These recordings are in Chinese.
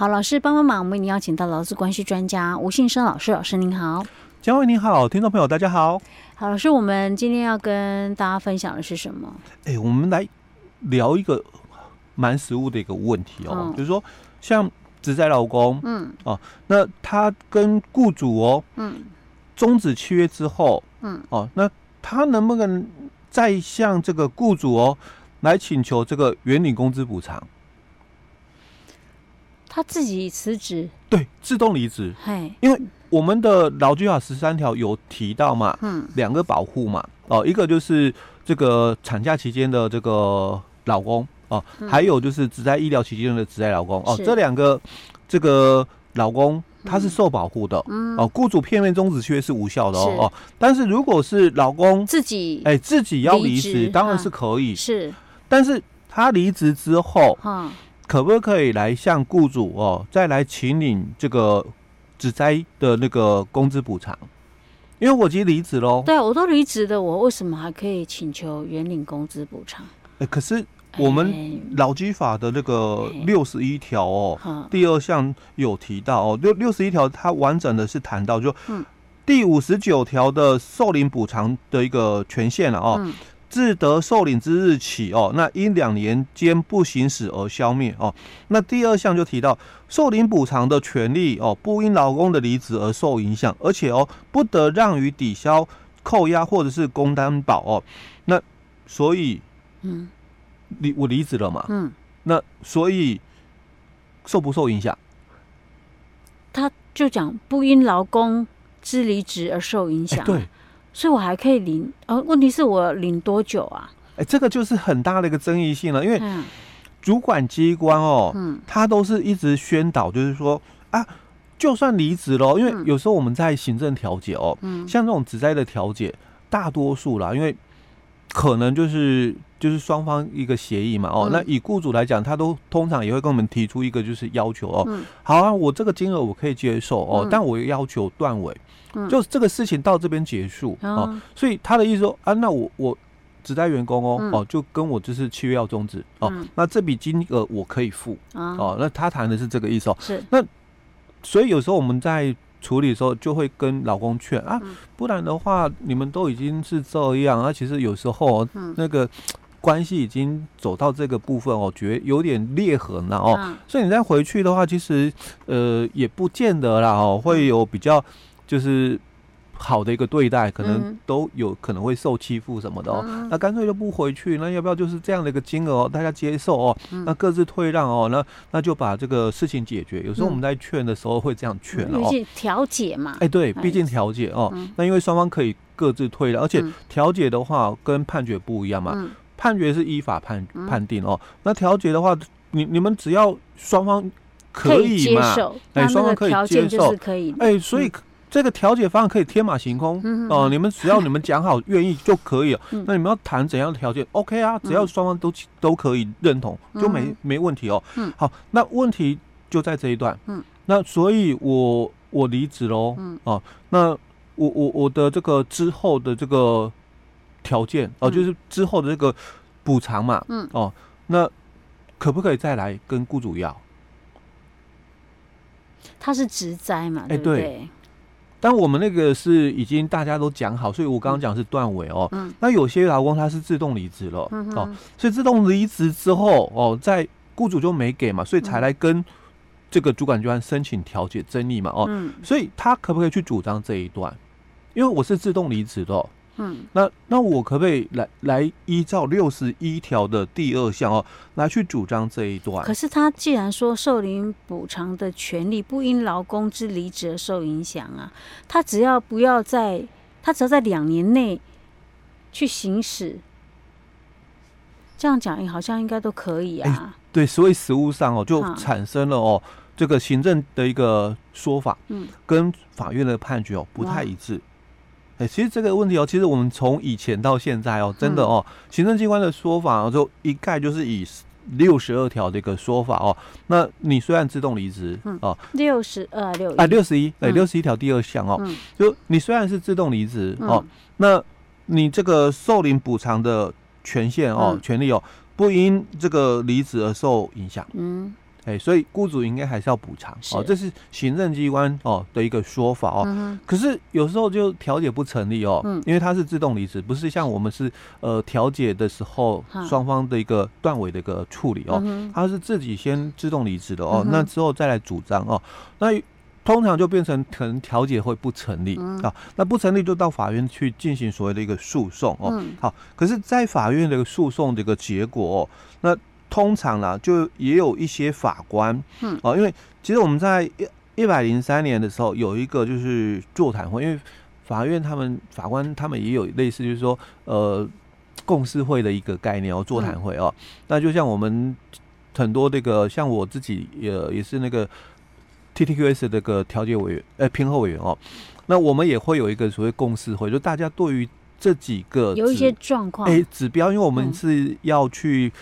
好，老师帮帮忙，我们已经邀请到劳资关系专家吴信生老师，老师您好。嘉惠您好，听众朋友大家好。好，老师，我们今天要跟大家分享的是什么？哎，我们来聊一个蛮实务的一个问题哦，嗯、就是说像职灾老公，嗯，哦，那他跟雇主哦，嗯，终止契约之后，嗯，哦，那他能不能再向这个雇主哦来请求这个原领工资补偿？他自己辞职，对，自动离职。嘿，因为我们的劳基法十三条有提到嘛，嗯，两个保护嘛，哦，一个就是这个产假期间的这个老公哦，嗯、还有就是只在医疗期间的只在老公哦，这两个这个老公他是受保护的，嗯，哦，雇主片面终止契约是无效的哦，哦，但是如果是老公自己哎自己要离职，当然是可以，是，但是他离职之后，嗯。可不可以来向雇主哦，再来请领这个职灾的那个工资补偿？因为我已经离职喽。对，我都离职的，我为什么还可以请求原领工资补偿？哎，可是我们劳基法的那个六十一条哦，欸、第二项有提到哦，六六十一条它完整的是谈到就，嗯，第五十九条的受领补偿的一个权限了哦。嗯自得受领之日起哦，那因两年间不行使而消灭哦。那第二项就提到受领补偿的权利哦，不因劳工的离职而受影响，而且哦不得让于抵消、扣押或者是供担保哦。那所以，嗯，离我离职了嘛，嗯，那所以受不受影响？他就讲不因劳工之离职而受影响，对。所以我还可以领，呃，问题是我领多久啊？哎，这个就是很大的一个争议性了，因为主管机关哦，嗯，他都是一直宣导，就是说啊，就算离职了，因为有时候我们在行政调解哦，嗯，像这种职灾的调解，大多数啦，因为可能就是。就是双方一个协议嘛，哦，嗯、那以雇主来讲，他都通常也会跟我们提出一个就是要求哦，嗯、好啊，我这个金额我可以接受哦，嗯、但我要求断尾，嗯、就这个事情到这边结束、嗯、哦，所以他的意思说啊，那我我只带员工哦，嗯、哦，就跟我就是契约要终止哦，嗯、那这笔金额我可以付、嗯、哦，那他谈的是这个意思哦，是，那所以有时候我们在。处理的时候就会跟老公劝啊，不然的话你们都已经是这样啊，其实有时候那个关系已经走到这个部分哦，觉得有点裂痕了哦，所以你再回去的话，其实呃也不见得啦哦，会有比较就是。好的一个对待，可能都有可能会受欺负什么的哦。嗯、那干脆就不回去，那要不要就是这样的一个金额，大家接受哦？嗯、那各自退让哦，那那就把这个事情解决。有时候我们在劝的时候会这样劝哦，毕竟调解嘛。哎，对，毕竟调解哦。嗯、那因为双方可以各自退让，而且调解的话跟判决不一样嘛。嗯、判决是依法判判定哦。那调解的话，你你们只要双方可以嘛，哎，双方可以接受，可以。哎，所以。嗯这个调解方案可以天马行空哦、你们只要你们讲好愿意就可以了。嗯、那你们要谈怎样的条件？OK 啊，只要双方都都可以认同，就没、嗯、没问题哦。嗯、好，那问题就在这一段。嗯，那所以我我离职喽。嗯，哦、呃，那我我我的这个之后的这个条件哦、呃，就是之后的这个补偿嘛。嗯，哦、呃，那可不可以再来跟雇主要？他是职灾嘛？对不对？欸对但我们那个是已经大家都讲好，所以我刚刚讲是断尾哦。嗯。那有些劳工他是自动离职了，嗯、哦，所以自动离职之后哦，在雇主就没给嘛，所以才来跟这个主管机关申请调解争议嘛，哦，嗯、所以他可不可以去主张这一段？因为我是自动离职的。嗯，那那我可不可以来来依照六十一条的第二项哦，来去主张这一段？可是他既然说受领补偿的权利不因劳工之离职而受影响啊，他只要不要在，他只要在两年内去行使，这样讲好像应该都可以啊。欸、对，所以实务上哦，就产生了哦，啊、这个行政的一个说法，嗯，跟法院的判决哦不太一致。哎，其实这个问题哦，其实我们从以前到现在哦，真的哦，嗯、行政机关的说法就一概就是以六十二条的一个说法哦。那你虽然自动离职，嗯哦，六十二六啊六十一，哎六十一条第二项哦，嗯、就你虽然是自动离职、嗯、哦，那你这个受领补偿的权限哦、嗯、权利哦，不因这个离职而受影响。嗯，哎，所以雇主应该还是要补偿哦，这是行政机关哦的一个说法哦。嗯、可是有时候就调解不成立哦，嗯、因为它是自动离职，不是像我们是呃调解的时候双方的一个断尾的一个处理哦，他是自己先自动离职的哦，嗯、那之后再来主张哦，那通常就变成可能调解会不成立、嗯、啊，那不成立就到法院去进行所谓的一个诉讼哦。嗯、好，可是，在法院的一个诉讼的一个结果哦，那。通常啦，就也有一些法官，嗯，哦，因为其实我们在一一百零三年的时候有一个就是座谈会，因为法院他们法官他们也有类似就是说呃共识会的一个概念哦，座谈会哦，那就像我们很多这个像我自己也也是那个 TTQS 这个调解委员呃评核委员哦，那我们也会有一个所谓共识会，就大家对于这几个有一些状况。哎指标，因为我们是要去。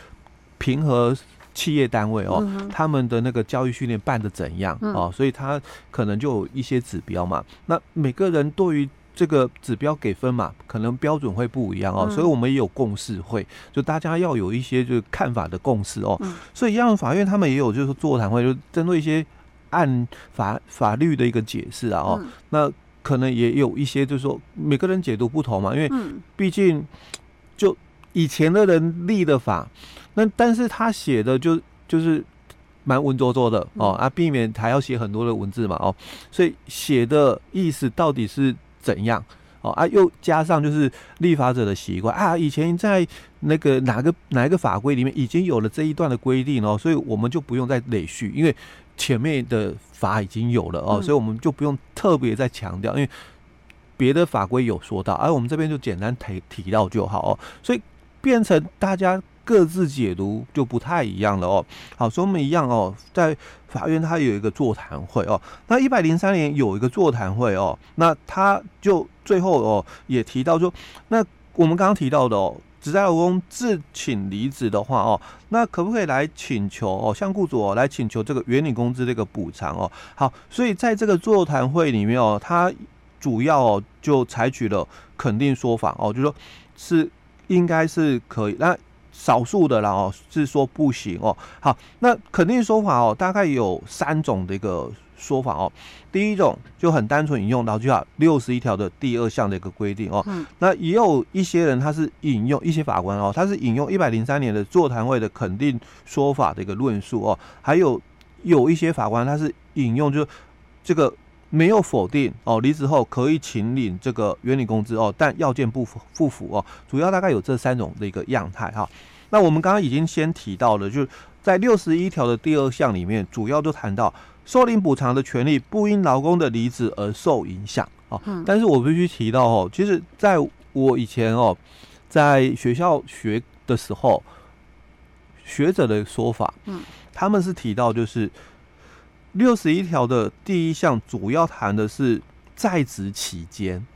评核企业单位哦，嗯、他们的那个教育训练办的怎样哦，嗯、所以他可能就有一些指标嘛。那每个人对于这个指标给分嘛，可能标准会不一样哦。嗯、所以我们也有共识会，就大家要有一些就是看法的共识哦。嗯、所以，样法院他们也有就是座谈会，就针对一些按法法律的一个解释啊哦，嗯、那可能也有一些就是说每个人解读不同嘛，因为毕竟就以前的人立的法。那但是他写的就就是蛮文绉绉的哦啊，避免还要写很多的文字嘛哦，所以写的意思到底是怎样哦啊？又加上就是立法者的习惯啊，以前在那个哪个哪一个法规里面已经有了这一段的规定哦，所以我们就不用再累续，因为前面的法已经有了哦，所以我们就不用特别再强调，因为别的法规有说到，而我们这边就简单提提到就好哦，所以变成大家。各自解读就不太一样了哦。好，所以我们一样哦，在法院它有一个座谈会哦。那一百零三年有一个座谈会哦，那他就最后哦也提到说，那我们刚刚提到的哦，职灾劳工自请离职的话哦，那可不可以来请求哦，向雇主哦来请求这个原领工资这个补偿哦？好，所以在这个座谈会里面哦，他主要哦就采取了肯定说法哦，就说是应该是可以那。少数的啦哦，是说不行哦。好，那肯定说法哦，大概有三种的一个说法哦。第一种就很单纯引用劳基法六十一条的第二项的一个规定哦。嗯。那也有一些人他是引用一些法官哦，他是引用一百零三年的座谈会的肯定说法的一个论述哦。还有有一些法官他是引用就这个。没有否定哦，离职后可以请领这个原领工资哦，但要件不符不符哦，主要大概有这三种的一个样态哈。那我们刚刚已经先提到了，就是在六十一条的第二项里面，主要就谈到受领补偿的权利不因劳工的离职而受影响啊。但是我必须提到哦，其实在我以前哦，在学校学的时候，学者的说法，嗯，他们是提到就是。六十一条的第一项主要谈的是在职期间，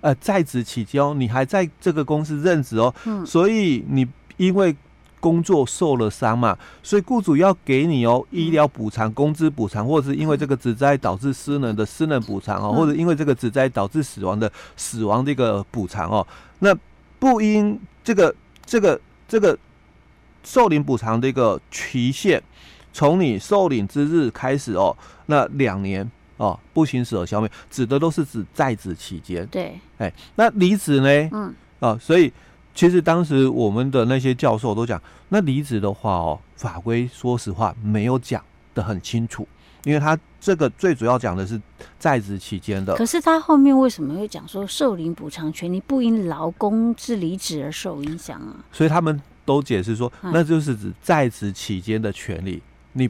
呃，在职期间哦，你还在这个公司任职哦，嗯，所以你因为工作受了伤嘛，所以雇主要给你哦医疗补偿、工资补偿，或者是因为这个职灾导致失能的失能补偿哦，或者因为这个职灾导致死亡的死亡这个补偿哦，那不因这个这个这个受领补偿的一个期限。从你受领之日开始哦，那两年哦不行使而消灭，指的都是指在职期间。对，哎，那离职呢？嗯，啊，所以其实当时我们的那些教授都讲，那离职的话哦，法规说实话没有讲的很清楚，因为他这个最主要讲的是在职期间的。可是他后面为什么会讲说受领补偿权利不因劳工之离职而受影响啊？所以他们都解释说，那就是指在职期间的权利。你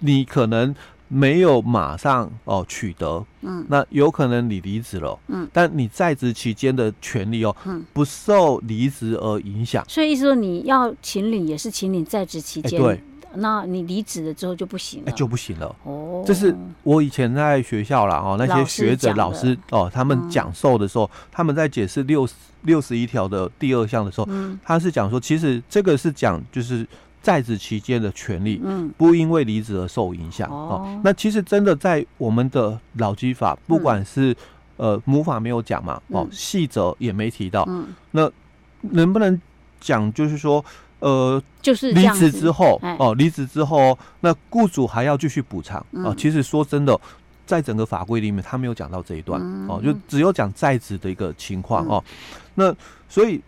你可能没有马上哦取得，嗯，那有可能你离职了，嗯，但你在职期间的权利哦，嗯，不受离职而影响。所以意思说你要请领也是请领在职期间，欸，对，那你离职了之后就不行了，欸，就不行了。哦，这是我以前在学校啦哦，那些学者老师，哦，他们讲授的时候，嗯，他们在解释六六十一条的第二项的时候，嗯，他是讲说，其实这个是讲就是。在职期间的权利，嗯，不因为离职而受影响。哦，那其实真的在我们的劳基法，不管是呃母法没有讲嘛，哦，细则也没提到。嗯，那能不能讲就是说，呃，就是离职之后哦，离职之后，那雇主还要继续补偿啊。其实说真的，在整个法规里面，他没有讲到这一段哦，就只有讲在职的一个情况哦。那所以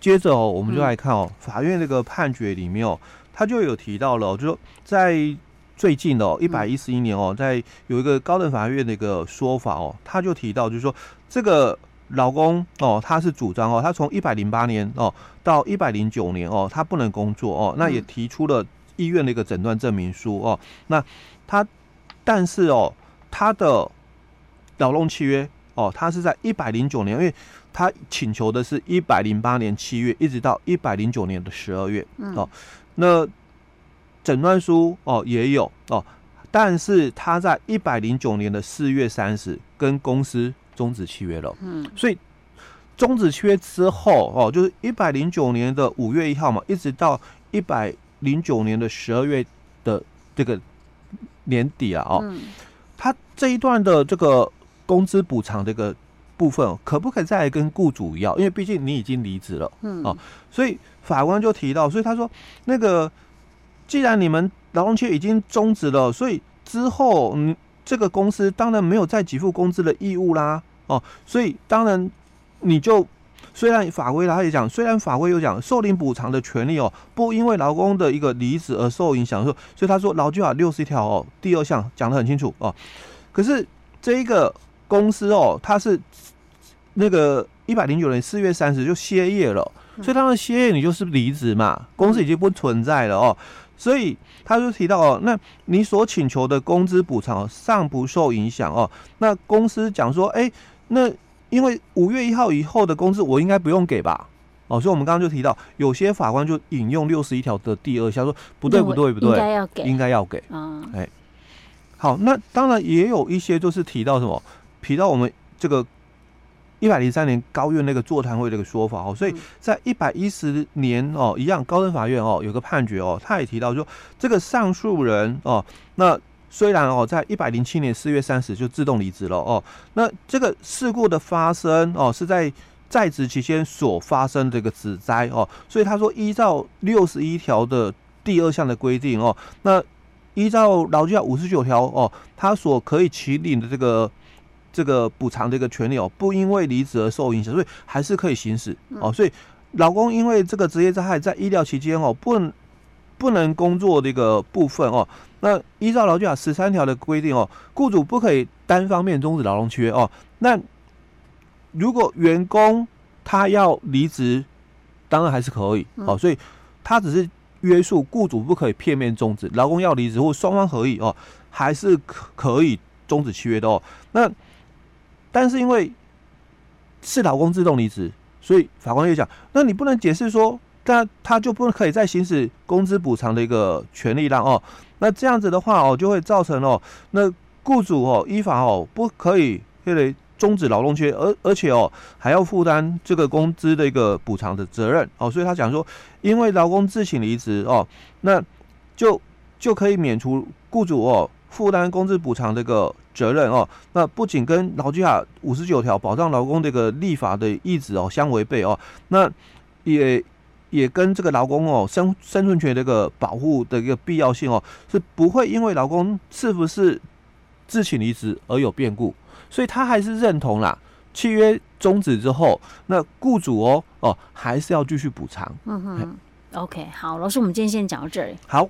接着哦，我们就来看哦，法院这个判决里面哦，他就有提到了，就说在最近的哦，一百一十一年哦，在有一个高等法院的一个说法哦，他就提到就是说这个。老公哦，他是主张哦，他从一百零八年哦到一百零九年哦，他不能工作哦，那也提出了医院的一个诊断证明书哦，那他但是哦，他的劳动契约哦，他是在一百零九年，因为他请求的是一百零八年七月一直到一百零九年的十二月哦，那诊断书哦也有哦，但是他在一百零九年的四月三十跟公司。终止契约了，嗯，所以终止契约之后哦，就是一百零九年的五月一号嘛，一直到一百零九年的十二月的这个年底啊，哦，他这一段的这个工资补偿这个部分，可不可以再来跟雇主要？因为毕竟你已经离职了，嗯，哦，所以法官就提到，所以他说，那个既然你们劳动契约已经终止了，所以之后嗯，这个公司当然没有再给付工资的义务啦。哦，所以当然，你就虽然法规他也讲，虽然法规有讲受领补偿的权利哦，不因为劳工的一个离职而受影响，说，所以他说劳基法六十一条哦，第二项讲得很清楚哦。可是这一个公司哦，它是那个一百零九年四月三十就歇业了，所以他们歇业，你就是离职嘛，公司已经不存在了哦。所以他就提到哦，那你所请求的工资补偿尚不受影响哦。那公司讲说，哎。那因为五月一号以后的工资我应该不用给吧？哦，所以我们刚刚就提到，有些法官就引用六十一条的第二项说，不对不对不对，应该要给，应该要给啊。哎，好，那当然也有一些就是提到什么，提到我们这个一百零三年高院那个座谈会这个说法哦，所以在一百一十年哦，一样高等法院哦有个判决哦，他也提到说这个上诉人哦，那。虽然哦，在一百零七年四月三十就自动离职了哦，那这个事故的发生哦，是在在职期间所发生的这个职灾哦，所以他说依照六十一条的第二项的规定哦，那依照劳基法五十九条哦，他所可以起领的这个这个补偿的一个权利哦，不因为离职而受影响，所以还是可以行使哦，所以老公因为这个职业灾害在医疗期间哦，不能不能工作的一个部分哦。那依照劳基法十三条的规定哦，雇主不可以单方面终止劳动契约哦。那如果员工他要离职，当然还是可以哦。所以他只是约束雇主不可以片面终止，劳工要离职或双方合意哦，还是可可以终止契约的哦。那但是因为是劳工自动离职，所以法官又讲，那你不能解释说，那他就不可以再行使工资补偿的一个权利了哦。那这样子的话哦，就会造成哦，那雇主哦依法哦不可以这类终止劳动契约，而而且哦还要负担这个工资的一个补偿的责任哦，所以他讲说，因为劳工自请离职哦，那就就可以免除雇主哦负担工资补偿这个责任哦，那不仅跟劳基法五十九条保障劳工这个立法的意志哦相违背哦，那也。也跟这个劳工哦生生存权这个保护的一个必要性哦，是不会因为劳工是不是自请离职而有变故，所以他还是认同啦。契约终止之后，那雇主哦哦还是要继续补偿。嗯哼，，OK，好，老师，我们今天先讲到这里。好。